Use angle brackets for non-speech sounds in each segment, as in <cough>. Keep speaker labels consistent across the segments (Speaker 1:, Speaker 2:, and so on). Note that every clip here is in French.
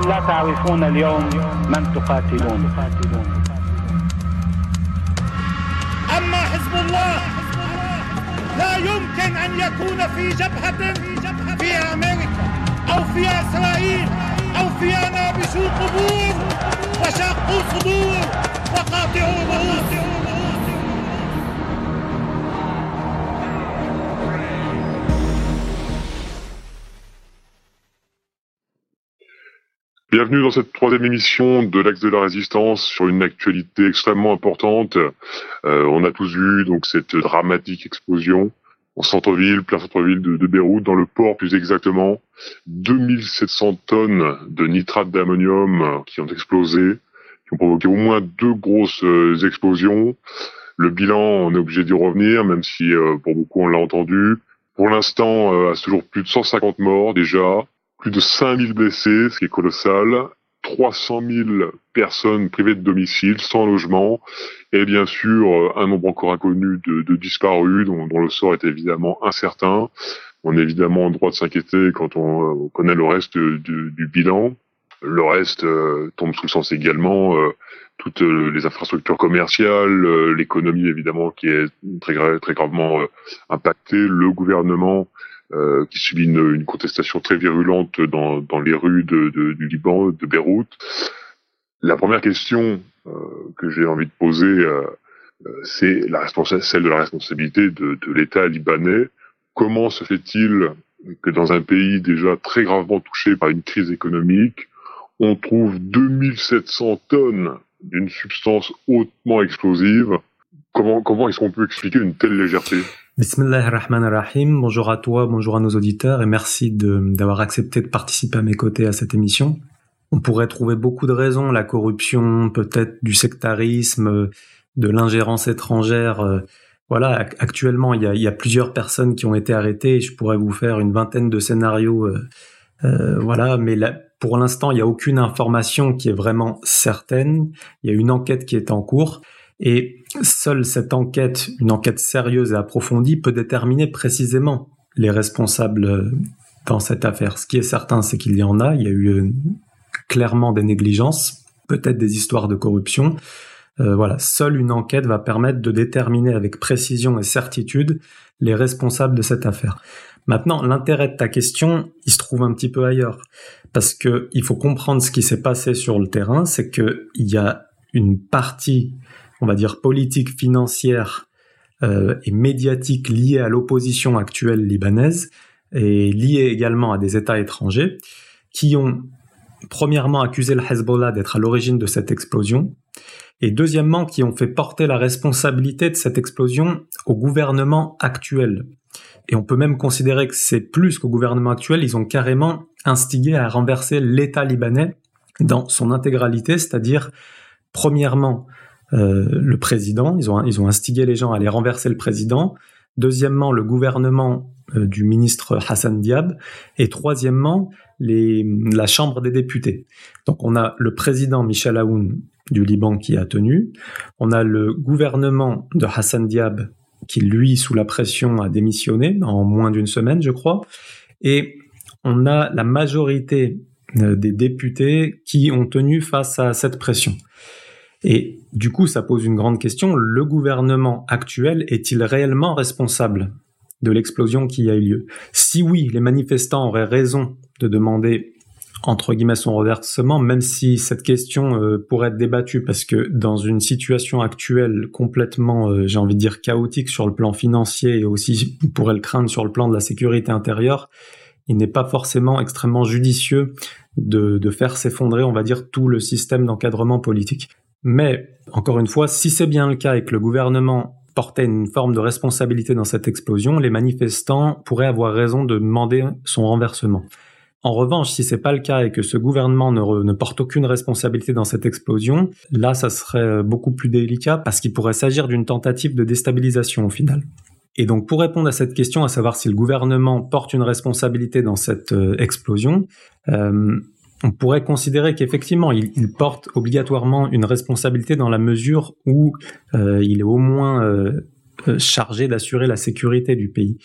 Speaker 1: أنتم لا تعرفون اليوم من تقاتلون.
Speaker 2: أما حزب الله لا يمكن أن يكون في جبهة في أمريكا أو في إسرائيل أو في نابشوا قبور وشقوا صدور وقاطعوا رؤوس
Speaker 3: Bienvenue dans cette troisième émission de l'Axe de la Résistance sur une actualité extrêmement importante. Euh, on a tous vu donc cette dramatique explosion en centre-ville, plein centre-ville de, Beyrouth, dans le port plus exactement. 2700 tonnes de nitrate d'ammonium qui ont explosé, qui ont provoqué au moins deux grosses euh, explosions. Le bilan, on est obligé d'y revenir, même si euh, pour beaucoup on l'a entendu. Pour l'instant, euh, à ce jour, plus de 150 morts déjà plus de 5000 blessés, ce qui est colossal, 300 000 personnes privées de domicile, sans logement, et bien sûr euh, un nombre encore inconnu de, disparus dont, le sort est évidemment incertain. On est évidemment en droit de s'inquiéter quand on, euh, connaît le reste du, bilan. Le reste euh, tombe sous le sens également toutes les infrastructures commerciales, l'économie évidemment qui est très, très gravement impactée, le gouvernement euh, qui subit une, contestation très virulente dans, dans les rues du Liban, de Beyrouth. La première question euh, que j'ai envie de poser, euh, c'est la celle de la responsabilité de, de l'État libanais. Comment se fait-il que dans un pays déjà très gravement touché par une crise économique, on trouve 2700 tonnes d'une substance hautement explosive? Comment, comment est-ce qu'on peut expliquer une telle légèreté?
Speaker 4: Bismillahirrahmanirrahim. Bonjour à toi, bonjour à nos auditeurs et merci d'avoir accepté de participer à mes côtés à cette émission. On pourrait trouver beaucoup de raisons, la corruption, peut-être du sectarisme, de l'ingérence étrangère. Euh, voilà, actuellement, il y, a, plusieurs personnes qui ont été arrêtées. Je pourrais vous faire une vingtaine de scénarios. Euh, euh, voilà, mais pour l'instant, il n'y a aucune information qui est vraiment certaine. Il y a une enquête qui est en cours. Et seule cette enquête, une enquête sérieuse et approfondie, peut déterminer précisément les responsables euh, dans cette affaire. Ce qui est certain, c'est qu'il y en a. Il y a eu euh, clairement des négligences, peut-être des histoires de corruption. Euh, voilà, seule une enquête va permettre de déterminer avec précision et certitude les responsables de cette affaire. Maintenant, l'intérêt de ta question, il se trouve un petit peu ailleurs, parce que il faut comprendre ce qui s'est passé sur le terrain, c'est que il y a une partie on va dire, politique, financière euh, et médiatique liée à l'opposition actuelle libanaise et liée également à des États étrangers qui ont premièrement accusé le Hezbollah d'être à l'origine de cette explosion et deuxièmement qui ont fait porter la responsabilité de cette explosion au gouvernement actuel. Et on peut même considérer que c'est plus qu'au gouvernement actuel, ils ont carrément instigé à renverser l'État libanais dans son intégralité, c'est-à-dire premièrement le président. Ils ont, ils ont instigé les gens à aller renverser le président. Deuxièmement, le gouvernement euh, du ministre Hassan Diab. Et troisièmement, la Chambre des députés. Donc on a le président Michel Aoun du Liban qui a tenu. On a le gouvernement de Hassan Diab qui, lui, sous la pression, a démissionné en moins d'une semaine, je crois. Et on a la majorité euh, des députés qui ont tenu face à cette pression. Et du coup, ça pose une grande question. Le gouvernement actuel est-il réellement responsable de l'explosion qui a eu lieu? Si oui, les manifestants auraient raison de demander entre guillemets son reversement, même si cette question euh, pourrait être débattue, parce que dans une situation actuelle complètement, euh, j'ai envie de dire, chaotique sur le plan financier et aussi on pourrait le craindre sur le plan de la sécurité intérieure, il n'est pas forcément extrêmement judicieux de, de faire s'effondrer, on va dire, tout le système d'encadrement politique. Mais, encore une fois, si c'est bien le cas et que le gouvernement portait une forme de responsabilité dans cette explosion, les manifestants pourraient avoir raison de demander son renversement. En revanche, si c'est pas le cas et que ce gouvernement ne, porte aucune responsabilité dans cette explosion, là, ça serait beaucoup plus délicat parce qu'il pourrait s'agir d'une tentative de déstabilisation au final. Et donc, pour répondre à cette question, à savoir si le gouvernement porte une responsabilité dans cette euh, explosion, euh, on pourrait considérer qu'effectivement, il, porte obligatoirement une responsabilité dans la mesure où euh, il est au moins euh, euh, chargé d'assurer la sécurité du pays.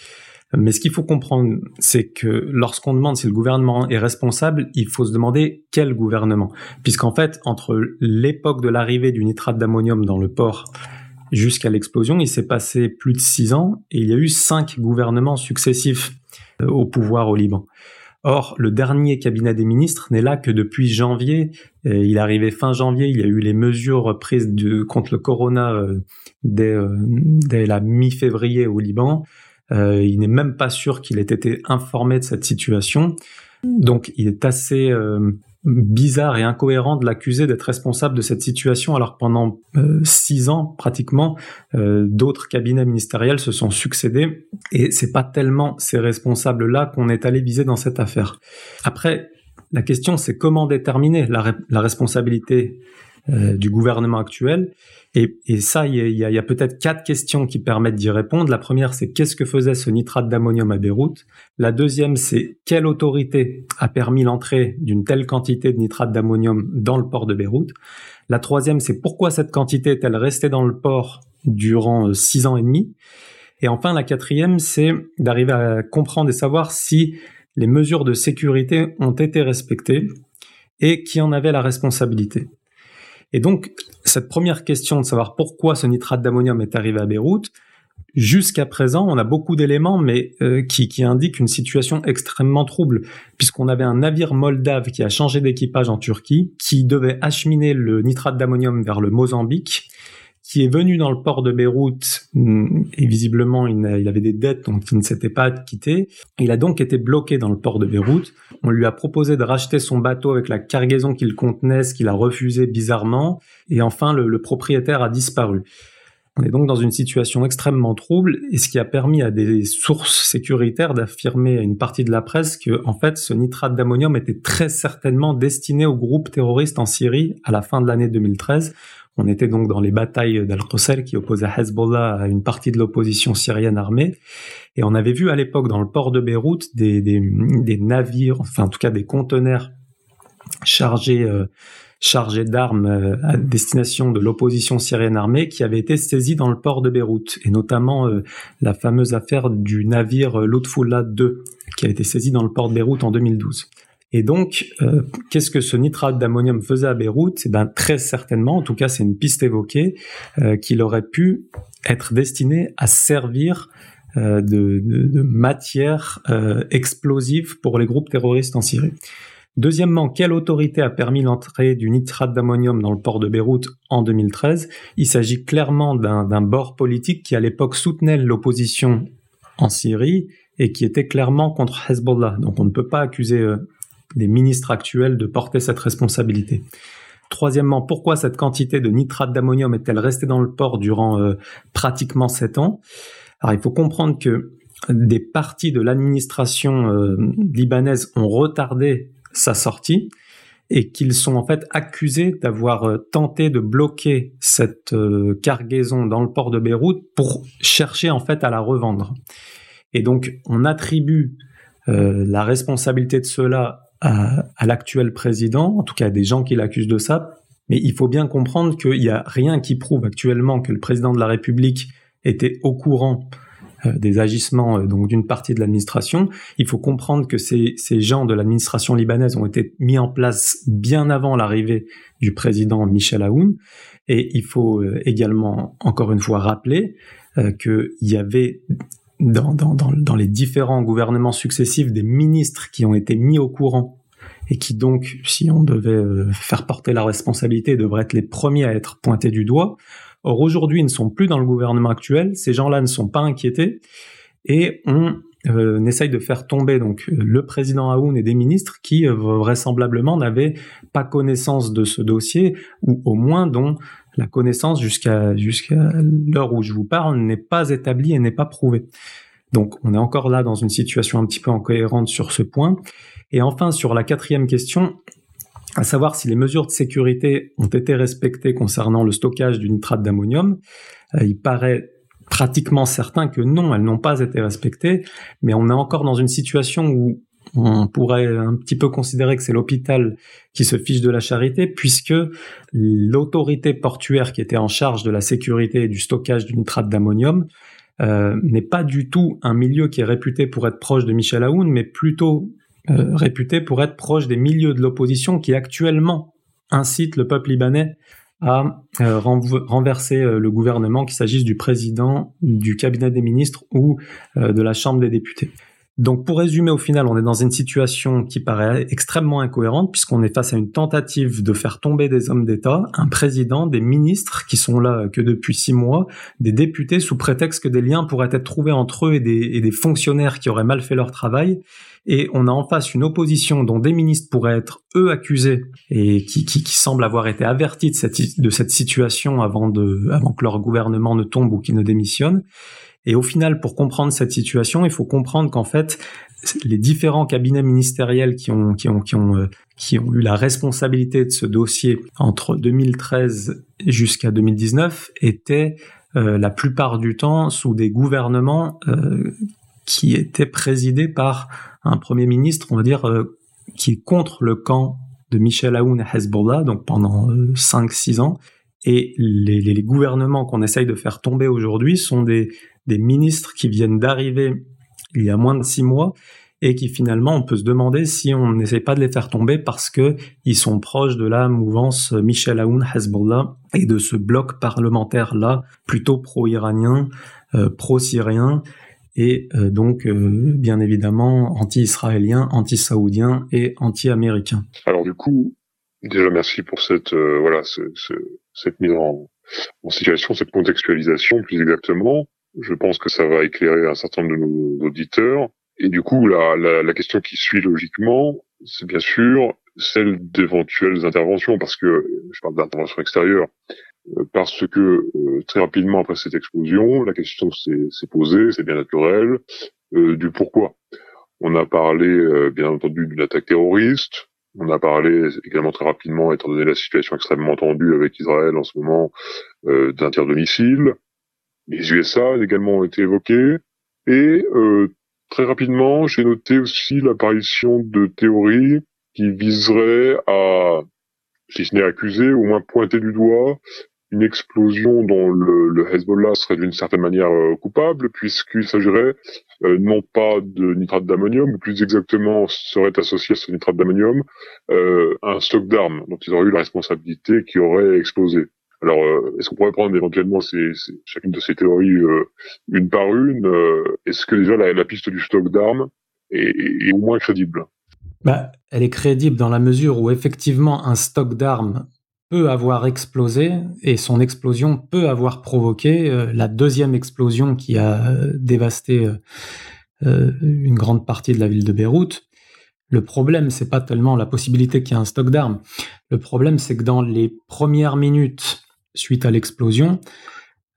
Speaker 4: Mais ce qu'il faut comprendre, c'est que lorsqu'on demande si le gouvernement est responsable, il faut se demander quel gouvernement. Puisqu'en fait, entre l'époque de l'arrivée du nitrate d'ammonium dans le port jusqu'à l'explosion, il s'est passé plus de six ans et il y a eu cinq gouvernements successifs au pouvoir au Liban. Or, le dernier cabinet des ministres n'est là que depuis janvier. il est arrivé fin janvier. Il y a eu les mesures prises contre le corona euh, dès, euh, dès, la mi-février au Liban. Euh, il n'est même pas sûr qu'il ait été informé de cette situation. Donc, il est assez bizarre et incohérent de l'accuser d'être responsable de cette situation alors pendant euh, six ans pratiquement euh, d'autres cabinets ministériels se sont succédés et c'est pas tellement ces responsables là qu'on est allé viser dans cette affaire. Après la question c'est comment déterminer la responsabilité euh, du gouvernement actuel. Et, et ça, il y a, a peut-être quatre questions qui permettent d'y répondre. La première, c'est qu'est-ce que faisait ce nitrate d'ammonium à Beyrouth? La deuxième, c'est quelle autorité a permis l'entrée d'une telle quantité de nitrate d'ammonium dans le port de Beyrouth? La troisième, c'est pourquoi cette quantité est-elle restée dans le port durant euh, six ans et demi? Et enfin, la quatrième, c'est d'arriver à comprendre et savoir si les mesures de sécurité ont été respectées et qui en avait la responsabilité. Et donc, cette première question de savoir pourquoi ce nitrate d'ammonium est arrivé à Beyrouth, jusqu'à présent, on a beaucoup d'éléments, mais euh, qui, qui indiquent une situation extrêmement trouble, puisqu'on avait un navire moldave qui a changé d'équipage en Turquie, qui devait acheminer le nitrate d'ammonium vers le Mozambique, qui est venu dans le port de Beyrouth mm, et visiblement il, avait des dettes donc il ne s'était pas quitté. Il a donc été bloqué dans le port de Beyrouth. On lui a proposé de racheter son bateau avec la cargaison qu'il contenait, ce qu'il a refusé bizarrement. Et enfin, le, le propriétaire a disparu. On est donc dans une situation extrêmement trouble et ce qui a permis à des sources sécuritaires d'affirmer à une partie de la presse que, en fait, ce nitrate d'ammonium était très certainement destiné au groupe terroriste en Syrie à la fin de l'année 2013 on était donc dans les batailles d'Al-Qusayr qui opposait Hezbollah à une partie de l'opposition syrienne armée. Et on avait vu à l'époque dans le port de Beyrouth des, navires, enfin en tout cas des conteneurs chargés, euh, chargés d'armes euh, à destination de l'opposition syrienne armée qui avaient été saisis dans le port de Beyrouth. Et notamment euh, la fameuse affaire du navire Lutfullah 2 qui a été saisi dans le port de Beyrouth en 2012. Et donc, euh, qu'est-ce que ce nitrate d'ammonium faisait à Beyrouth Eh ben, très certainement, en tout cas, c'est une piste évoquée, euh, qu'il aurait pu être destiné à servir euh, de, de, matière explosive pour les groupes terroristes en Syrie. Deuxièmement, quelle autorité a permis l'entrée du nitrate d'ammonium dans le port de Beyrouth en 2013 Il s'agit clairement d'un bord politique qui à l'époque soutenait l'opposition en Syrie et qui était clairement contre Hezbollah. Donc on ne peut pas accuser des ministres actuels de porter cette responsabilité. Troisièmement, pourquoi cette quantité de nitrate d'ammonium est-elle restée dans le port durant euh, pratiquement sept ans? Alors il faut comprendre que des parties de l'administration euh, libanaise ont retardé sa sortie et qu'ils sont en fait accusés d'avoir euh, tenté de bloquer cette cargaison dans le port de Beyrouth pour chercher en fait à la revendre. Et donc on attribue la responsabilité de cela à, l'actuel président, en tout cas à des gens qui l'accusent de ça. Mais il faut bien comprendre qu'il n'y a rien qui prouve actuellement que le président de la République était au courant euh, des agissements euh, donc d'une partie de l'administration. Il faut comprendre que ces, gens de l'administration libanaise ont été mis en place bien avant l'arrivée du président Michel Aoun. Et il faut euh, également, encore une fois, rappeler qu'il y avait dans, les différents gouvernements successifs des ministres qui ont été mis au courant et qui donc, si on devait euh, faire porter la responsabilité, devraient être les premiers à être pointés du doigt. Or aujourd'hui, ils ne sont plus dans le gouvernement actuel, ces gens-là ne sont pas inquiétés et on euh, essaye de faire tomber donc le président Aoun et des ministres qui euh, vraisemblablement n'avaient pas connaissance de ce dossier ou au moins dont la connaissance jusqu'à l'heure où je vous parle n'est pas établie et n'est pas prouvée. Donc on est encore là dans une situation un petit peu incohérente sur ce point. Et enfin sur la quatrième question, à savoir si les mesures de sécurité ont été respectées concernant le stockage du nitrate d'ammonium, euh, il paraît pratiquement certain que non, elles n'ont pas été respectées, mais on est encore dans une situation où on pourrait un petit peu considérer que c'est l'hôpital qui se fiche de la charité, puisque l'autorité portuaire qui était en charge de la sécurité et du stockage du nitrate d'ammonium n'est pas du tout un milieu qui est réputé pour être proche de Michel Aoun, mais plutôt réputé pour être proche des milieux de l'opposition qui actuellement incitent le peuple libanais à renverser le gouvernement, qu'il s'agisse du président, du cabinet des ministres ou de la Chambre des députés. Donc pour résumer, au final, on est dans une situation qui paraît extrêmement incohérente puisqu'on est face à une tentative de faire tomber des hommes d'État, un président, des ministres qui sont là que depuis six mois, des députés sous prétexte que des liens pourraient être trouvés entre eux et des, fonctionnaires qui auraient mal fait leur travail. Et on a en face une opposition dont des ministres pourraient être eux accusés et qui, semblent avoir été avertis de cette, situation avant, de, avant que leur gouvernement ne tombe ou qu'ils ne démissionnent. Et au final, pour comprendre cette situation, il faut comprendre qu'en fait, les différents cabinets ministériels qui ont, euh, eu la responsabilité de ce dossier entre 2013 jusqu'à 2019 étaient euh, la plupart du temps sous des gouvernements euh, qui étaient présidés par un premier ministre, on va dire, qui est contre le camp de Michel Aoun et Hezbollah, donc pendant 5-6 ans. Et les gouvernements qu'on essaye de faire tomber aujourd'hui sont des, des ministres qui viennent d'arriver il y a moins de six mois et qui finalement on peut se demander si on n'essaie pas de les faire tomber parce que ils sont proches de la mouvance Michel Aoun Hezbollah et de ce bloc parlementaire là plutôt pro-iranien, euh, pro-syrien et euh, donc euh, bien évidemment anti-israélien, anti-saoudien et anti-américain.
Speaker 3: Alors du coup, déjà merci pour cette voilà cette mise en, en situation, cette contextualisation plus exactement. Je pense que ça va éclairer un certain nombre de nos auditeurs. Et du coup, la, la, la question qui suit logiquement, c'est bien sûr celle d'éventuelles interventions, parce que je parle d'interventions extérieures, euh, parce que euh, très rapidement après cette explosion, la question s'est posée, c'est bien naturel, euh, du pourquoi. On a parlé, bien entendu, d'une attaque terroriste. On a parlé également très rapidement, étant donné la situation extrêmement tendue avec Israël en ce moment, d'un tir de missile. Les USA également ont été évoqués. Et euh, très rapidement, j'ai noté aussi l'apparition de théories qui viseraient à, si ce n'est accuser, au moins pointer du doigt une explosion dont le, Hezbollah serait d'une certaine manière euh, coupable, puisqu'il s'agirait euh, non pas de nitrate d'ammonium, mais plus exactement serait associé à ce nitrate d'ammonium un stock d'armes dont ils auraient eu la responsabilité qui aurait explosé. Alors, euh, est-ce qu'on pourrait prendre éventuellement chacune de ces théories euh, une par une euh, Est-ce que déjà la, piste du stock d'armes est, au moins crédible?
Speaker 4: Bah, Elle est crédible dans la mesure où effectivement un stock d'armes peut avoir explosé et son explosion peut avoir provoqué la deuxième explosion qui a dévasté une grande partie de la ville de Beyrouth. Le problème, c'est pas tellement la possibilité qu'il y ait un stock d'armes. Le problème, c'est que dans les premières minutes suite à l'explosion,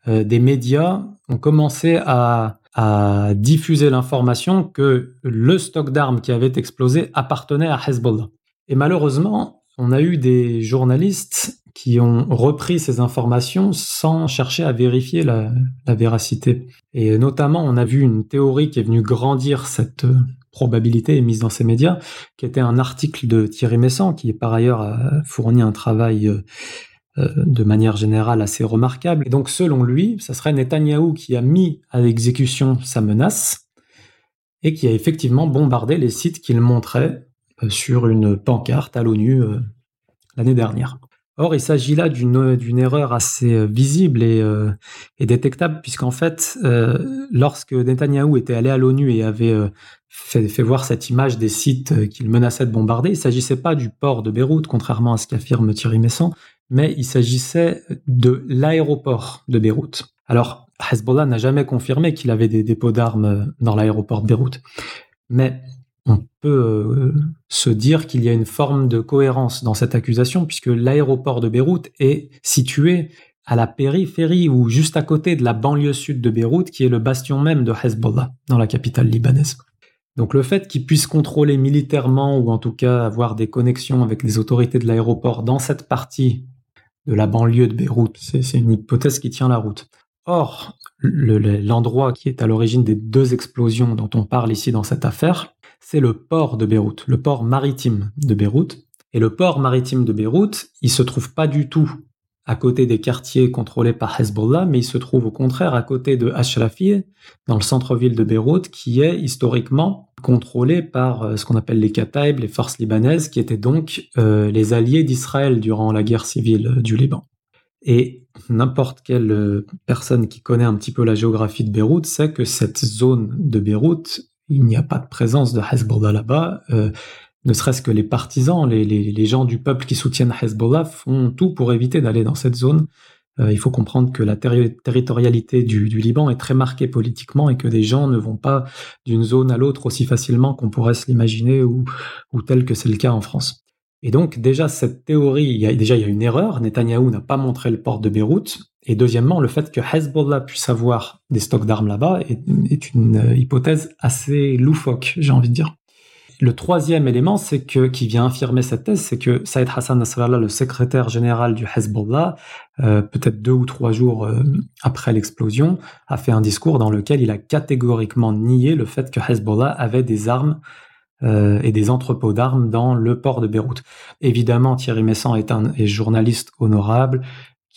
Speaker 4: euh, des médias ont commencé à, diffuser l'information que le stock d'armes qui avait explosé appartenait à Hezbollah. Et malheureusement, on a eu des journalistes qui ont repris ces informations sans chercher à vérifier la, véracité. Et notamment, on a vu une théorie qui est venue grandir cette probabilité émise dans ces médias, qui était un article de Thierry Messant, qui par ailleurs a fourni un travail euh, euh, de manière générale assez remarquable. Et donc, selon lui, ça serait Netanyahou qui a mis à l'exécution sa menace et qui a effectivement bombardé les sites qu'il montrait euh, sur une pancarte à l'ONU euh, l'année dernière. Or, il s'agit là d'une erreur assez visible et, détectable, puisqu'en fait, lorsque Netanyahou était allé à l'ONU et avait fait, voir cette image des sites qu'il menaçait de bombarder, il ne s'agissait pas du port de Beyrouth, contrairement à ce qu'affirme Thierry Messon, mais il s'agissait de l'aéroport de Beyrouth. Alors, Hezbollah n'a jamais confirmé qu'il avait des dépôts d'armes dans l'aéroport de Beyrouth, mais on peut euh, se dire qu'il y a une forme de cohérence dans cette accusation, puisque l'aéroport de Beyrouth est situé à la périphérie ou juste à côté de la banlieue sud de Beyrouth, qui est le bastion même de Hezbollah, dans la capitale libanaise. Donc le fait qu'ils puissent contrôler militairement ou en tout cas avoir des connexions avec les autorités de l'aéroport dans cette partie de la banlieue de Beyrouth. C'est une hypothèse qui tient la route. Or, l'endroit qui est à l'origine des deux explosions dont on parle ici dans cette affaire, c'est le port de Beyrouth, le port maritime de Beyrouth. Et le port maritime de Beyrouth, il se trouve pas du tout à côté des quartiers contrôlés par Hezbollah, mais il se trouve au contraire à côté de Ashrafie, dans le centre-ville de Beyrouth, qui est historiquement contrôlé par euh, ce qu'on appelle les Kataib, les forces libanaises, qui étaient donc euh, les alliés d'Israël durant la guerre civile du Liban. Et n'importe quelle personne qui connaît un petit peu la géographie de Beyrouth sait que cette zone de Beyrouth, il n'y a pas de présence de Hezbollah là-bas ne serait-ce que les partisans, les, gens du peuple qui soutiennent Hezbollah font tout pour éviter d'aller dans cette zone. Euh, il faut comprendre que la territorialité du, Liban est très marquée politiquement et que des gens ne vont pas d'une zone à l'autre aussi facilement qu'on pourrait se l'imaginer ou, tel que c'est le cas en France. Et donc déjà cette théorie, déjà il y a une erreur. Netanyahou n'a pas montré le port de Beyrouth. Et deuxièmement, le fait que Hezbollah puisse avoir des stocks d'armes là-bas est, est, une euh, hypothèse assez loufoque, j'ai envie de dire. Le troisième élément, c'est que qui vient affirmer cette thèse, c'est que Saïd Hassan Nasrallah, le secrétaire général du Hezbollah, euh, peut-être deux ou trois jours euh, après l'explosion, a fait un discours dans lequel il a catégoriquement nié le fait que Hezbollah avait des armes euh, et des entrepôts d'armes dans le port de Beyrouth. Évidemment, Thierry Messant est un journaliste honorable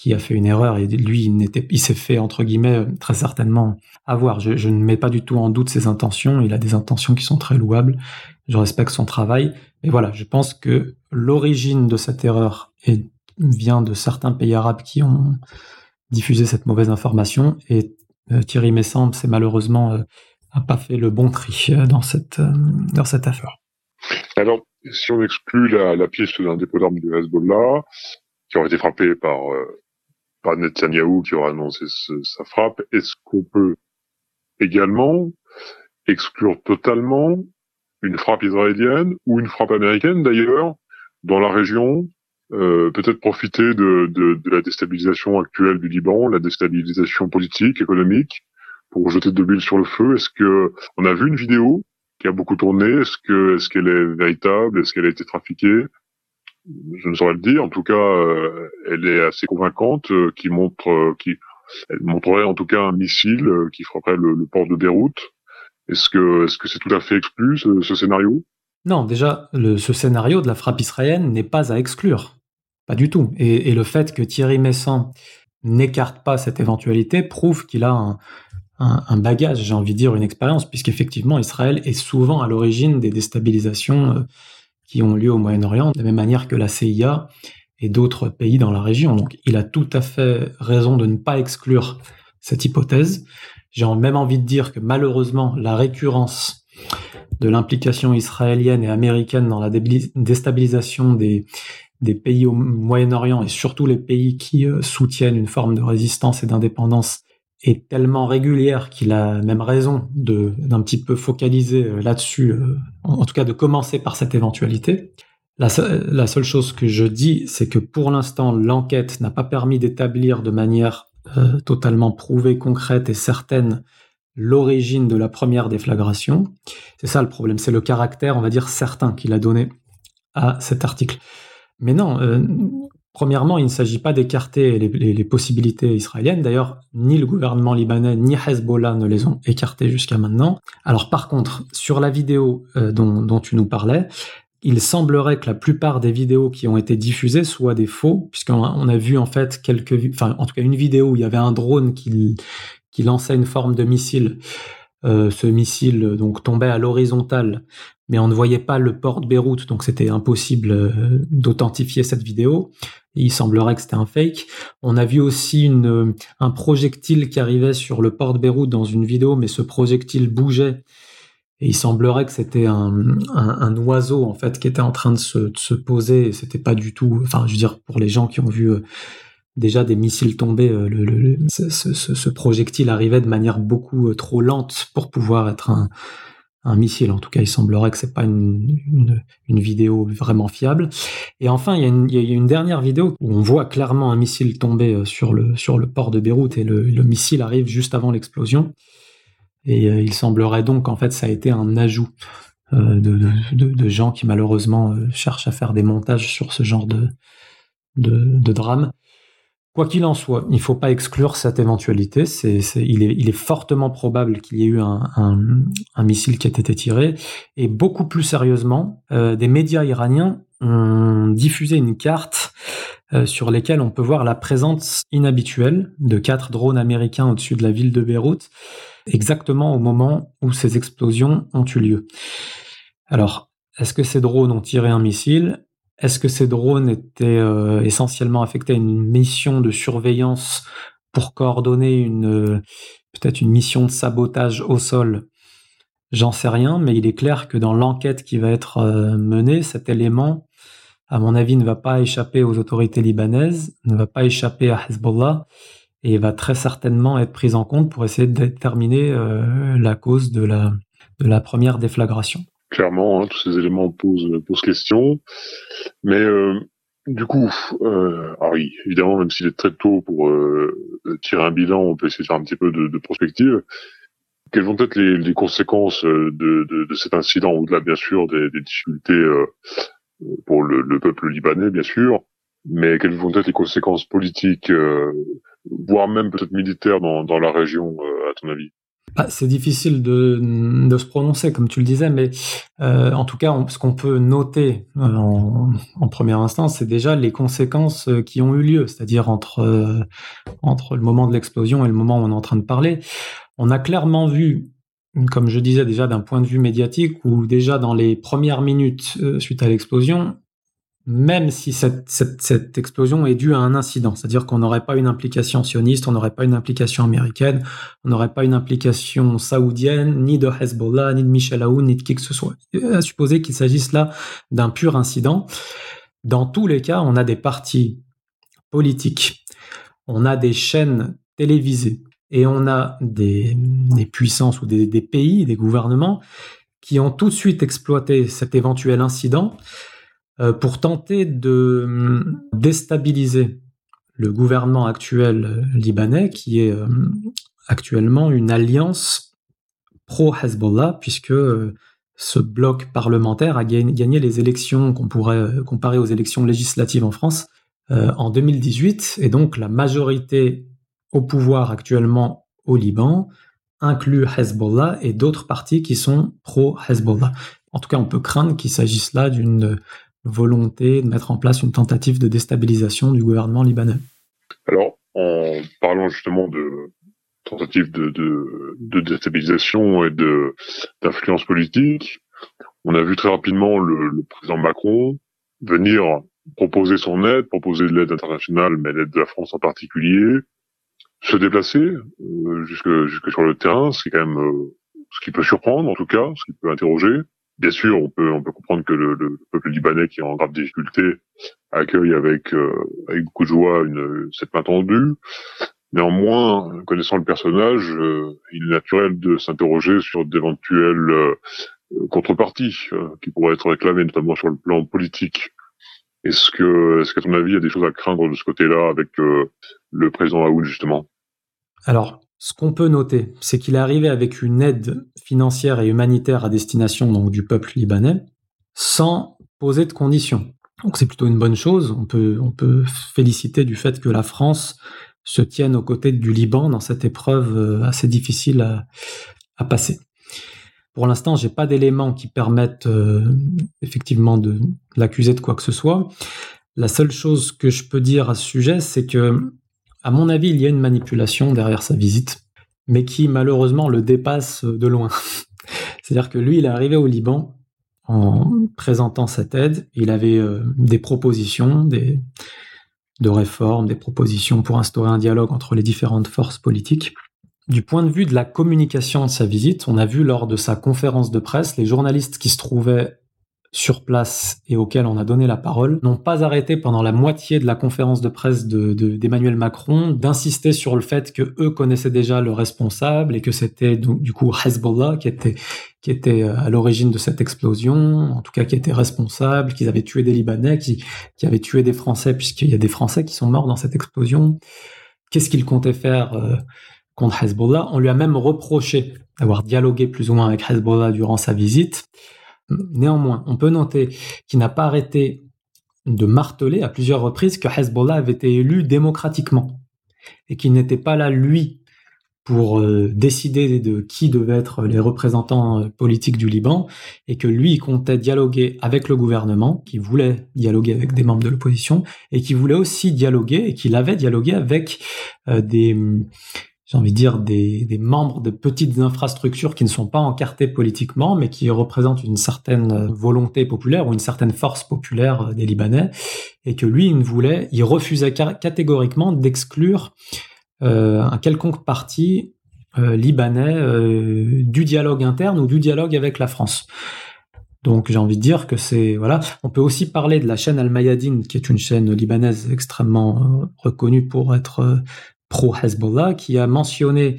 Speaker 4: qui a fait une erreur et lui, il, s'est fait, entre guillemets, très certainement avoir. Je, ne mets pas du tout en doute ses intentions. Il a des intentions qui sont très louables je respecte son travail. Mais voilà, je pense que l'origine de cette erreur vient de certains pays arabes qui ont diffusé cette mauvaise information et euh, Thierry Messam, c'est malheureusement n'a euh, pas fait le bon tri euh, dans cette dans cette affaire.
Speaker 3: Alors, si on exclut la, la pièce d'un dépôt d'armes du Hezbollah, qui aurait été frappé par par Netanyahou qui aura annoncé sa frappe, est-ce qu'on peut également exclure totalement une frappe israélienne ou une frappe américaine d'ailleurs dans la région, euh, peut-être profiter de, de, la déstabilisation actuelle du Liban, la déstabilisation politique, économique, pour jeter de l'huile sur le feu. Est-ce que on a vu une vidéo qui a beaucoup tourné Est-ce que est-ce qu'elle est véritable? Est-ce qu'elle a été trafiquée? Je ne saurais le dire. En tout cas, euh, elle est assez convaincante, euh, qui montre, qui elle montrerait en tout cas un missile qui frapperait le, le port de Beyrouth est-ce que c'est tout à fait exclu ce, scénario?
Speaker 4: Non, déjà, ce scénario de la frappe israélienne n'est pas à exclure, pas du tout. Et, le fait que Thierry Messant n'écarte pas cette éventualité prouve qu'il a un, bagage, j'ai envie de dire une expérience, puisqu'effectivement Israël est souvent à l'origine des déstabilisations euh, qui ont lieu au Moyen-Orient, de la même manière que la CIA et d'autres pays dans la région. Donc il a tout à fait raison de ne pas exclure cette hypothèse. J'ai même envie de dire que malheureusement, la récurrence de l'implication israélienne et américaine dans la déstabilisation des, pays au Moyen-Orient et surtout les pays qui euh, soutiennent une forme de résistance et d'indépendance est tellement régulière qu'il a même raison d'un petit peu focaliser euh, là-dessus, euh, en, tout cas de commencer par cette éventualité. La seule chose que je dis, c'est que pour l'instant, l'enquête n'a pas permis d'établir de manière euh, totalement prouvée, concrète et certaine l'origine de la première déflagration. C'est ça le problème, c'est le caractère, on va dire, certain qu'il a donné à cet article. Mais non, euh, premièrement, il ne s'agit pas d'écarter les, possibilités israéliennes. D'ailleurs, ni le gouvernement libanais ni Hezbollah ne les ont écartées jusqu'à maintenant. Alors par contre, sur la vidéo euh, dont, dont tu nous parlais, il semblerait que la plupart des vidéos qui ont été diffusées soient des faux, puisqu'on a, vu en fait quelques, enfin en tout cas une vidéo où il y avait un drone qui, qui lançait une forme de missile. Euh, ce missile donc tombait à l'horizontale, mais on ne voyait pas le port de Beyrouth, donc c'était impossible euh, d'authentifier cette vidéo. il semblerait que c'était un fake. On a vu aussi une, un projectile qui arrivait sur le port de Beyrouth dans une vidéo, mais ce projectile bougeait et il semblerait que c'était un, un, oiseau en fait qui était en train de se, poser. C'était pas du tout. Enfin, je veux dire pour les gens qui ont vu euh, déjà des missiles tomber, euh, ce, projectile arrivait de manière beaucoup euh, trop lente pour pouvoir être un, missile. En tout cas, il semblerait que c'est pas une, une, une, vidéo vraiment fiable. Et enfin, il y, a une, dernière vidéo où on voit clairement un missile tomber sur le, sur le port de Beyrouth et le missile arrive juste avant l'explosion. Et euh, il semblerait donc qu'en fait ça a été un ajout euh, de, gens qui malheureusement euh, cherchent à faire des montages sur ce genre de, drame. Quoi qu'il en soit, il ne faut pas exclure cette éventualité. Il, est, fortement probable qu'il y ait eu un, missile qui ait été tiré. Et beaucoup plus sérieusement, des médias iraniens ont diffusé une carte sur lesquels on peut voir la présence inhabituelle de quatre drones américains au-dessus de la ville de Beyrouth, exactement au moment où ces explosions ont eu lieu. Alors, est-ce que ces drones ont tiré un missile? Est-ce que ces drones étaient essentiellement affectés à une mission de surveillance pour coordonner une peut-être une mission de sabotage au sol? J'en sais rien, mais il est clair que dans l'enquête qui va être euh, menée, cet élément, à mon avis, ne va pas échapper aux autorités libanaises, ne va pas échapper à Hezbollah, et va très certainement être pris en compte pour essayer de déterminer euh, la cause de la, de la première déflagration.
Speaker 3: Clairement, hein, tous ces éléments posent, posent question. Mais euh, du coup, euh, oui, évidemment, même s'il est très tôt pour tirer un bilan, on peut essayer de faire un petit peu de, de prospective quelles vont être les, les conséquences euh, de, de, de, cet incident, au-delà bien sûr des, des difficultés euh, pour le, le, peuple libanais, bien sûr, mais quelles vont être les conséquences politiques, euh, voire même peut-être militaires dans, la région, à ton avis?
Speaker 4: Bah, c'est difficile de, se prononcer, comme tu le disais, mais euh, en tout cas, ce qu'on peut noter en, en première instance, c'est déjà les conséquences qui ont eu lieu, c'est-à-dire entre, entre le moment de l'explosion et le moment où on est en train de parler. On a clairement vu, comme je disais déjà d'un point de vue médiatique, où déjà dans les premières minutes euh, suite à l'explosion, même si cette, explosion est due à un incident, c'est-à-dire qu'on n'aurait pas une implication sioniste, on n'aurait pas une implication américaine, on n'aurait pas une implication saoudienne, ni de Hezbollah, ni de Michel Aoun, ni de qui que ce soit. À supposer qu'il s'agisse là d'un pur incident. Dans tous les cas, on a des partis politiques, on a des chaînes télévisées, et on a des, puissances ou des, pays, des gouvernements qui ont tout de suite exploité cet éventuel incident euh, pour tenter de hum, déstabiliser le gouvernement actuel euh, libanais, qui est euh, actuellement une alliance pro-Hezbollah, puisque ce bloc parlementaire a gagné les élections qu'on pourrait comparer aux élections législatives en France en 2018, et donc la majorité au pouvoir actuellement au Liban inclut Hezbollah et d'autres partis qui sont pro-Hezbollah. En tout cas, on peut craindre qu'il s'agisse là d'une volonté de mettre en place une tentative de déstabilisation du gouvernement libanais.
Speaker 3: Alors, en parlant justement de tentative de, déstabilisation et d'influence politique, on a vu très rapidement le président Macron venir proposer son aide, proposer de l'aide internationale, mais l'aide de la France en particulier, se déplacer euh, jusque, sur le terrain, ce qui est quand même euh, ce qui peut surprendre en tout cas, ce qui peut interroger. Bien sûr, on peut on peut comprendre que le, le peuple libanais qui est en grave difficulté accueille avec euh, avec beaucoup de joie une cette main tendue. Néanmoins, connaissant le personnage, il est naturel de s'interroger sur d'éventuelles contreparties qui pourraient être réclamées, notamment sur le plan politique. Est-ce que, est-ce qu'à ton avis, il y a des choses à craindre de ce côté-là avec le président Aoun, justement?
Speaker 4: Alors, ce qu'on peut noter, c'est qu'il est arrivé avec une aide financière et humanitaire à destination donc, du peuple libanais sans poser de conditions. Donc c'est plutôt une bonne chose. On peut, on peut féliciter du fait que la France se tienne aux côtés du Liban dans cette épreuve euh, assez difficile à, passer. Pour l'instant, j'ai pas d'éléments qui permettent euh, effectivement de l'accuser de quoi que ce soit. La seule chose que je peux dire à ce sujet, c'est que à mon avis, il y a une manipulation derrière sa visite, mais qui malheureusement le dépasse de loin. <laughs> C'est-à-dire que lui, il est arrivé au Liban en présentant cette aide. Il avait euh, des propositions, des, de réformes, des propositions pour instaurer un dialogue entre les différentes forces politiques. Du point de vue de la communication de sa visite, on a vu lors de sa conférence de presse les journalistes qui se trouvaient sur place et auxquels on a donné la parole n'ont pas arrêté pendant la moitié de la conférence de presse d'Emmanuel de, Macron d'insister sur le fait que eux connaissaient déjà le responsable et que c'était du coup Hezbollah qui était qui était euh, à l'origine de cette explosion, en tout cas qui était responsable, qu'ils avaient tué des Libanais, qui, avaient tué des Français puisqu'il y a des Français qui sont morts dans cette explosion. Qu'est-ce qu'il comptait faire euh, contre Hezbollah? On lui a même reproché d'avoir dialogué plus ou moins avec Hezbollah durant sa visite. Néanmoins, on peut noter qu'il n'a pas arrêté de marteler à plusieurs reprises que Hezbollah avait été élu démocratiquement et qu'il n'était pas là, lui, pour euh, décider de qui devaient être les représentants euh, politiques du Liban et que lui comptait dialoguer avec le gouvernement, qui voulait dialoguer avec des membres de l'opposition et qui voulait aussi dialoguer et qu'il avait dialogué avec euh, des j'ai envie de dire des, membres de petites infrastructures qui ne sont pas encartées politiquement mais qui représentent une certaine volonté populaire ou une certaine force populaire des Libanais et que lui il ne voulait il refusait catégoriquement d'exclure euh, un quelconque parti euh, libanais euh, du dialogue interne ou du dialogue avec la France. Donc j'ai envie de dire que c'est voilà. On peut aussi parler de la chaîne Al Mayadin, qui est une chaîne libanaise extrêmement reconnue pour être pro Hezbollah, qui a mentionné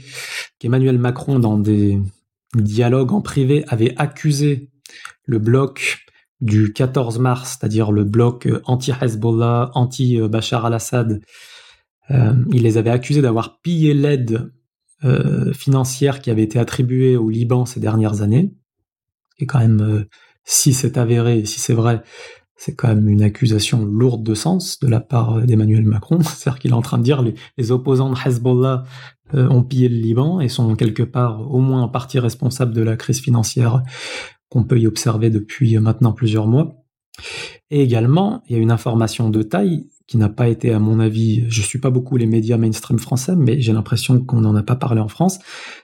Speaker 4: qu'Emmanuel Macron dans des dialogues en privé avait accusé le bloc du 14 mars, c'est-à-dire le bloc anti-Hezbollah, anti-Bachar al-Assad, euh, il les avait accusés d'avoir pillé l'aide euh, financière qui avait été attribuée au Liban ces dernières années. Et quand même, euh, si c'est avéré, si c'est vrai, c'est quand même une accusation lourde de sens de la part d'Emmanuel Macron. <laughs> C'est-à-dire qu'il est en train de dire les, les opposants de Hezbollah ont pillé le Liban et sont quelque part au moins en partie responsables de la crise financière qu'on peut y observer depuis maintenant plusieurs mois. Et également, il y a une information de taille qui n'a pas été, à mon avis, je suis pas beaucoup les médias mainstream français, mais j'ai l'impression qu'on n'en a pas parlé en France,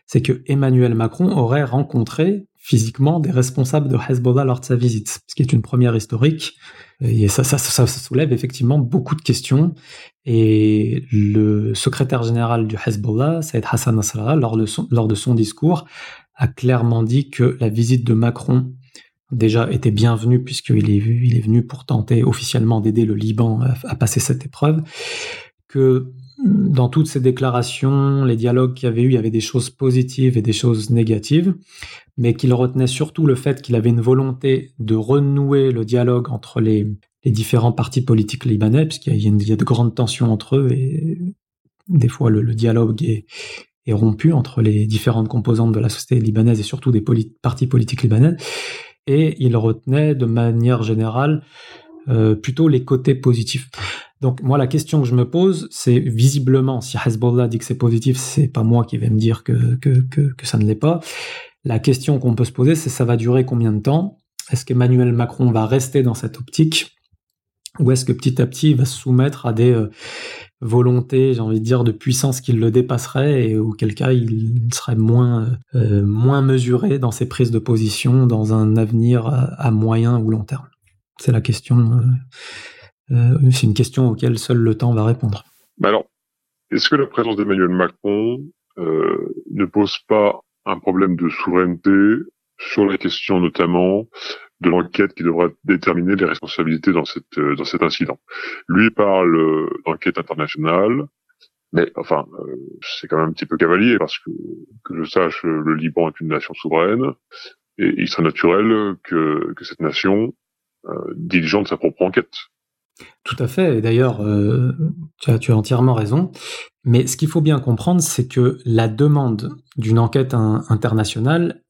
Speaker 4: c'est que Emmanuel Macron aurait rencontré physiquement des responsables de Hezbollah lors de sa visite, ce qui est une première historique. Et ça, ça, soulève effectivement beaucoup de questions. Et le secrétaire général du Hezbollah, Saïd Hassan Nasrallah, lors de son, lors de son discours, a clairement dit que la visite de Macron déjà était bienvenu puisqu'il est, il est venu pour tenter officiellement d'aider le Liban à, passer cette épreuve, que dans toutes ces déclarations, les dialogues qu'il y avait eu, il y avait des choses positives et des choses négatives, mais qu'il retenait surtout le fait qu'il avait une volonté de renouer le dialogue entre les, différents partis politiques libanais, puisqu'il y, a de grandes tensions entre eux et des fois le, dialogue est, est, rompu entre les différentes composantes de la société libanaise et surtout des partis politiques libanais et il retenait de manière générale euh, plutôt les côtés positifs. Donc moi la question que je me pose, c'est visiblement si Hezbollah dit que c'est positif, c'est pas moi qui vais me dire que, ça ne l'est pas. La question qu'on peut se poser, c'est ça va durer combien de temps? Est-ce qu'Emmanuel Macron va rester dans cette optique? Ou est-ce que petit à petit il va se soumettre à des euh, volonté, j'ai envie de dire, de puissance qui le dépasserait et auquel cas il serait moins, euh, mesuré dans ses prises de position dans un avenir à, moyen ou long terme? C'est la question, euh, euh, c'est une question auquel seul le temps va répondre.
Speaker 3: alors, est-ce que la présence d'Emmanuel Macron ne pose pas un problème de souveraineté sur la question notamment de l'enquête qui devra déterminer les responsabilités dans euh, cet incident? Lui parle euh, d'enquête internationale, mais enfin euh, c'est quand même un petit peu cavalier parce que que je sache le Liban est une nation souveraine et il serait naturel que cette nation euh, diligente sa propre enquête.
Speaker 4: Tout à fait. Et d'ailleurs, euh, tu, as, entièrement raison. Mais ce qu'il faut bien comprendre, c'est que la demande d'une enquête internationale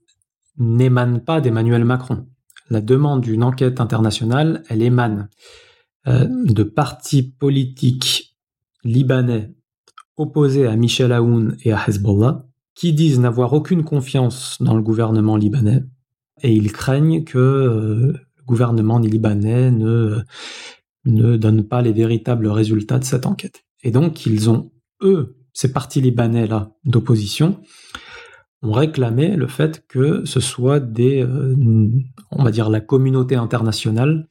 Speaker 4: n'émane pas d'Emmanuel Macron la demande d'une enquête internationale, elle émane euh, de partis politiques libanais opposés à Michel Aoun et à Hezbollah, qui disent n'avoir aucune confiance dans le gouvernement libanais, et ils craignent que euh, le gouvernement libanais ne, ne donne pas les véritables résultats de cette enquête. Et donc, ils ont, eux, ces partis libanais-là d'opposition, ont réclamé le fait que ce soit des, euh, on va dire, la communauté internationale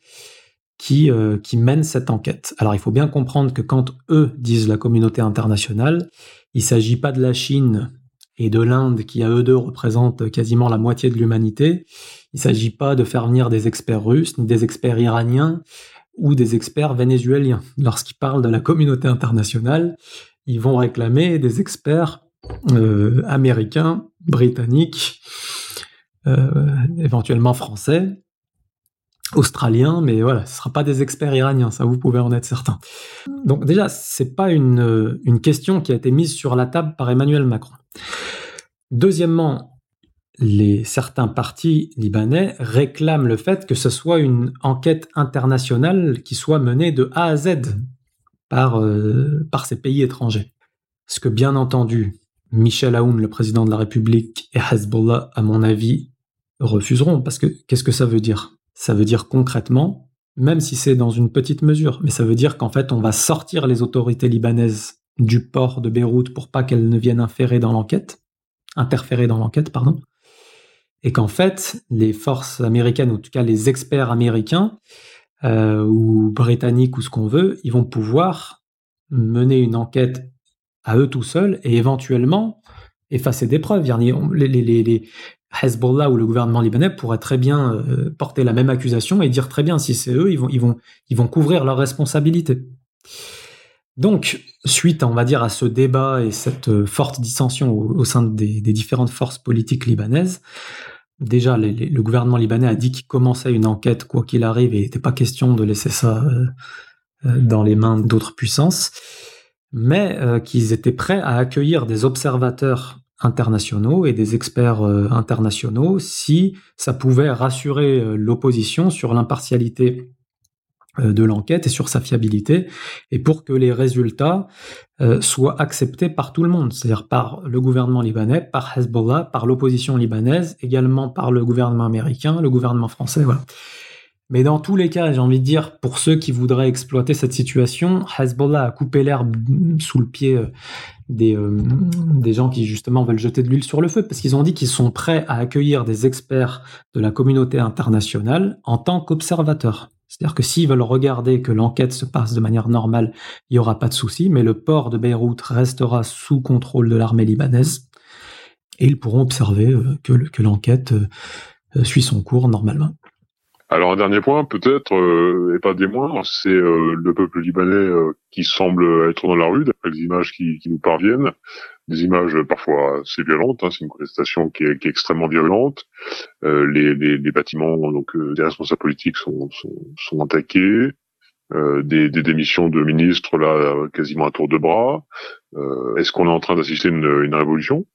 Speaker 4: qui, euh, qui mène cette enquête. Alors il faut bien comprendre que quand eux disent la communauté internationale, il ne s'agit pas de la Chine et de l'Inde qui à eux deux représentent quasiment la moitié de l'humanité. Il ne s'agit pas de faire venir des experts russes, ni des experts iraniens ou des experts vénézuéliens. Lorsqu'ils parlent de la communauté internationale, ils vont réclamer des experts euh, américains, britanniques, euh, éventuellement français, australiens, mais voilà, ce ne sera pas des experts iraniens, ça vous pouvez en être certain. Donc déjà, c'est pas une, une question qui a été mise sur la table par Emmanuel Macron. Deuxièmement, les, certains partis libanais réclament le fait que ce soit une enquête internationale qui soit menée de A à Z par, euh, par ces pays étrangers. Ce que bien entendu, Michel Aoun, le président de la République, et Hezbollah, à mon avis, refuseront. Parce que qu'est-ce que ça veut dire? Ça veut dire concrètement, même si c'est dans une petite mesure, mais ça veut dire qu'en fait, on va sortir les autorités libanaises du port de Beyrouth pour pas qu'elles ne viennent dans l'enquête, interférer dans l'enquête, pardon. Et qu'en fait, les forces américaines, ou en tout cas les experts américains, euh, ou britanniques, ou ce qu'on veut, ils vont pouvoir mener une enquête à eux tout seuls et éventuellement effacer des preuves. Les, les, Hezbollah ou le gouvernement libanais pourraient très bien euh, porter la même accusation et dire très bien si c'est eux, ils vont couvrir leurs responsabilités. Donc, suite, on va dire, à ce débat et cette euh, forte dissension au, sein des, différentes forces politiques libanaises, déjà, le gouvernement libanais a dit qu'il commençait une enquête, quoi qu'il arrive, et il n'était pas question de laisser ça dans les mains d'autres puissances. Mais euh, qu'ils étaient prêts à accueillir des observateurs internationaux et des experts euh, internationaux si ça pouvait rassurer euh, l'opposition sur l'impartialité de l'enquête et sur sa fiabilité, et pour que les résultats soient acceptés par tout le monde, c'est-à-dire par le gouvernement libanais, par Hezbollah, par l'opposition libanaise, également par le gouvernement américain, le gouvernement français, voilà. Mais dans tous les cas, j'ai envie de dire, pour ceux qui voudraient exploiter cette situation, Hezbollah a coupé l'herbe sous le pied euh, euh, des gens qui justement veulent jeter de l'huile sur le feu, parce qu'ils ont dit qu'ils sont prêts à accueillir des experts de la communauté internationale en tant qu'observateurs. C'est-à-dire que s'ils veulent regarder que l'enquête se passe de manière normale, il n'y aura pas de souci, mais le port de Beyrouth restera sous contrôle de l'armée libanaise et ils pourront observer euh, que l'enquête suit son cours normalement.
Speaker 3: Alors un dernier point, peut-être, euh, et pas des moindres, c'est euh, le peuple libanais euh, qui semble être dans la rue, d'après les images qui, nous parviennent, des images parfois assez violentes, hein, c'est une contestation qui est, extrêmement virulente. Les, les, bâtiments donc des responsables politiques sont, sont, attaqués, des, des, démissions de ministres là quasiment à tour de bras. Est-ce qu'on est en train d'assister à une, une révolution?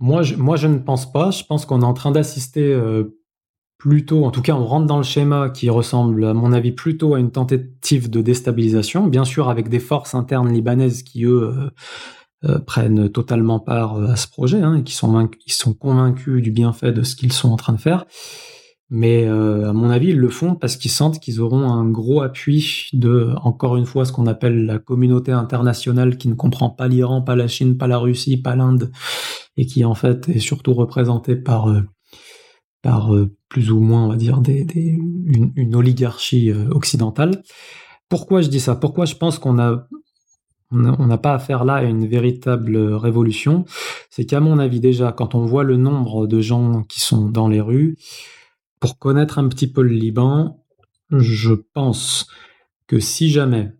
Speaker 4: Moi je, moi, je ne pense pas. Je pense qu'on est en train d'assister plutôt, en tout cas, on rentre dans le schéma qui ressemble, à mon avis, plutôt à une tentative de déstabilisation, bien sûr avec des forces internes libanaises qui, eux, euh, euh, prennent totalement part euh, à ce projet hein, et qui sont, sont convaincus du bienfait de ce qu'ils sont en train de faire. Mais à mon avis, ils le font parce qu'ils sentent qu'ils auront un gros appui de, encore une fois, ce qu'on appelle la communauté internationale qui ne comprend pas l'Iran, pas la Chine, pas la Russie, pas l'Inde, et qui en fait est surtout représentée par par euh, plus ou moins, on va dire, des, une, oligarchie euh, occidentale. Pourquoi je dis ça? Pourquoi je pense qu'on n'a pas affaire là à une véritable révolution? C'est qu'à mon avis déjà, quand on voit le nombre de gens qui sont dans les rues, pour connaître un petit peu le Liban, je pense que si jamais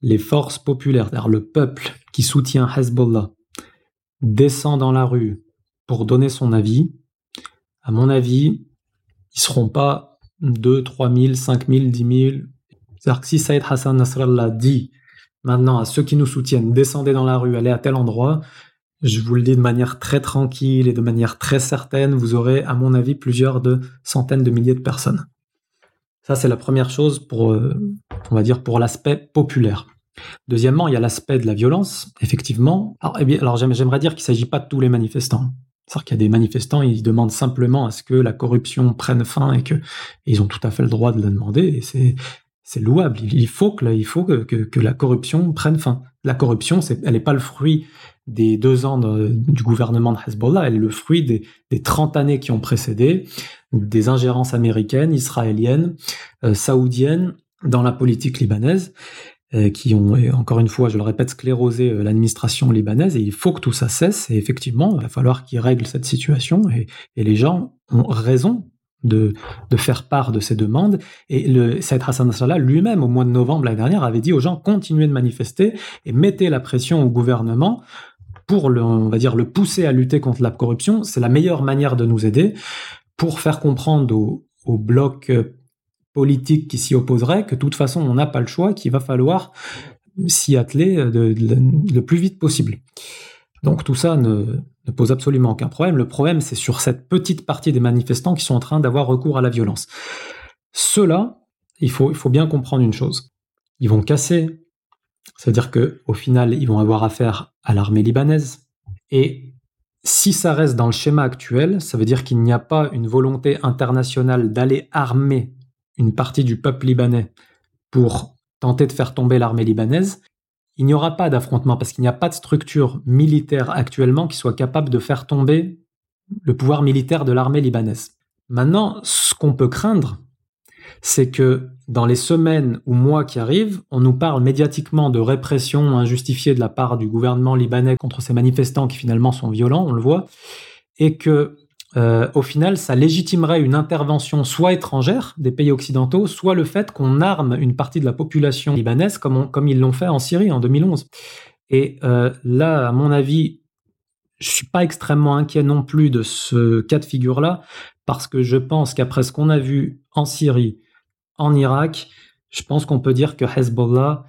Speaker 4: les forces populaires, c'est-à-dire le peuple qui soutient Hezbollah, descend dans la rue pour donner son avis, à mon avis, ils seront pas 2, 3 000, 5 000, 10 000. C'est-à-dire que si Saïd Hassan Nasrallah dit maintenant à ceux qui nous soutiennent, descendez dans la rue, allez à tel endroit, je vous le dis de manière très tranquille et de manière très certaine, vous aurez, à mon avis, plusieurs de centaines de milliers de personnes. Ça, c'est la première chose pour, euh, on va dire, pour l'aspect populaire. Deuxièmement, il y a l'aspect de la violence, effectivement. Alors, eh j'aimerais dire qu'il ne s'agit pas de tous les manifestants. C'est-à-dire qu'il y a des manifestants, ils demandent simplement à ce que la corruption prenne fin et que ils ont tout à fait le droit de le demander. C'est louable. Il faut que la corruption prenne fin. La corruption, elle n'est pas le fruit des deux ans du gouvernement de Hezbollah, elle est le fruit des, des 30 années qui ont précédé, des ingérences américaines, israéliennes, euh, saoudiennes dans la politique libanaise. Euh, qui ont, encore une fois, je le répète, sclérosé euh, l'administration libanaise, et il faut que tout ça cesse, et effectivement, il va falloir qu'ils règlent cette situation, et, les gens ont raison de, de, faire part de ces demandes. Et le Saïd Hassan Nasrallah lui-même, au mois de novembre l'année dernière, avait dit aux gens continuez de manifester et mettez la pression au gouvernement pour le, on va dire, le pousser à lutter contre la corruption. C'est la meilleure manière de nous aider pour faire comprendre au, au bloc euh, politique qui s'y opposerait, que de toute façon on n'a pas le choix, qu'il va falloir s'y atteler le plus vite possible. Donc tout ça ne, pose absolument aucun problème. Le problème, c'est sur cette petite partie des manifestants qui sont en train d'avoir recours à la violence. Ceux-là, il faut, il faut bien comprendre une chose. Ils vont casser, c'est-à-dire que au final, ils vont avoir affaire à l'armée libanaise, Et si ça reste dans le schéma actuel, ça veut dire qu'il n'y a pas une volonté internationale d'aller armer une partie du peuple libanais pour tenter de faire tomber l'armée libanaise. Il n'y aura pas d'affrontement parce qu'il n'y a pas de structure militaire actuellement qui soit capable de faire tomber le pouvoir militaire de l'armée libanaise. Maintenant, ce qu'on peut craindre, c'est que dans les semaines ou mois qui arrivent, on nous parle médiatiquement de répression injustifiée de la part du gouvernement libanais contre ces manifestants qui finalement sont violents, on le voit, et que euh, au final, ça légitimerait une intervention soit étrangère des pays occidentaux, soit le fait qu'on arme une partie de la population libanaise comme, ils l'ont fait en Syrie en 2011. Et euh, là, à mon avis, je suis pas extrêmement inquiet non plus de ce cas de figure-là, parce que je pense qu'après ce qu'on a vu en Syrie, en Irak, je pense qu'on peut dire que Hezbollah,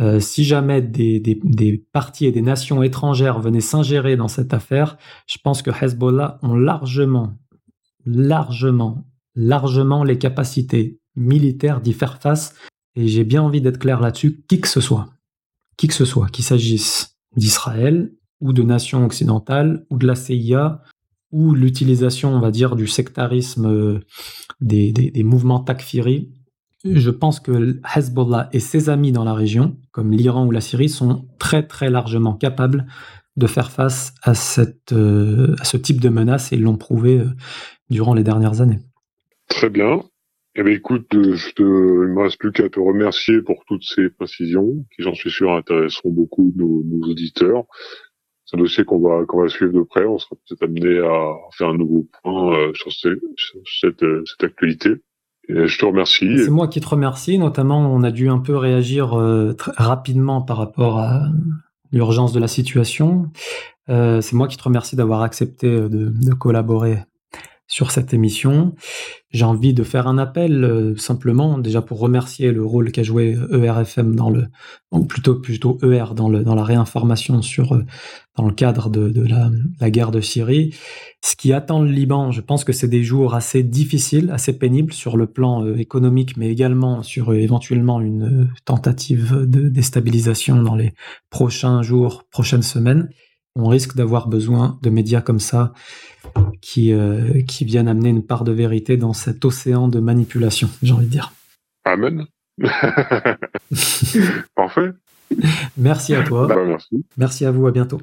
Speaker 4: euh, si jamais des, des, partis et des nations étrangères venaient s'ingérer dans cette affaire, je pense que Hezbollah ont largement, largement, largement les capacités militaires d'y faire face. Et j'ai bien envie d'être clair là-dessus, qui que ce soit, qui que ce soit, qu'il s'agisse d'Israël, ou de nations occidentales, ou de la CIA, ou l'utilisation, on va dire, du sectarisme euh, des, des, mouvements takfiri. Je pense que Hezbollah et ses amis dans la région, comme l'Iran ou la Syrie, sont très très largement capables de faire face à, cette, euh, à ce type de menace et l'ont prouvé euh, durant les dernières années.
Speaker 3: Très bien. Eh bien, écoute, je te, il ne me reste plus qu'à te remercier pour toutes ces précisions qui, j'en suis sûr, intéresseront beaucoup nos, auditeurs c'est un dossier qu'on va va suivre de près. On sera peut-être amené à faire un nouveau point euh, sur, cette, euh, cette actualité. Je te remercie.
Speaker 4: C'est moi qui te remercie. Notamment, on a dû un peu réagir euh, très rapidement par rapport à l'urgence de la situation. c'est moi qui te remercie d'avoir accepté de, de collaborer sur cette émission. J'ai envie de faire un appel euh, simplement déjà pour remercier le rôle qu'a joué ERFM dans le, ou plutôt plutôt ER dans le dans la réinformation sur euh, dans le cadre de, de la, guerre de Syrie. Ce qui attend le Liban, je pense que c'est des jours assez difficiles, assez pénibles sur le plan euh, économique, mais également sur éventuellement une tentative de déstabilisation dans les prochains jours, prochaines semaines. On risque d'avoir besoin de médias comme ça qui, euh, qui viennent amener une part de vérité dans cet océan de manipulation, j'ai envie de dire.
Speaker 3: Amen. <laughs> Parfait.
Speaker 4: Merci à toi.
Speaker 3: Bah, merci.
Speaker 4: Merci à vous, à bientôt.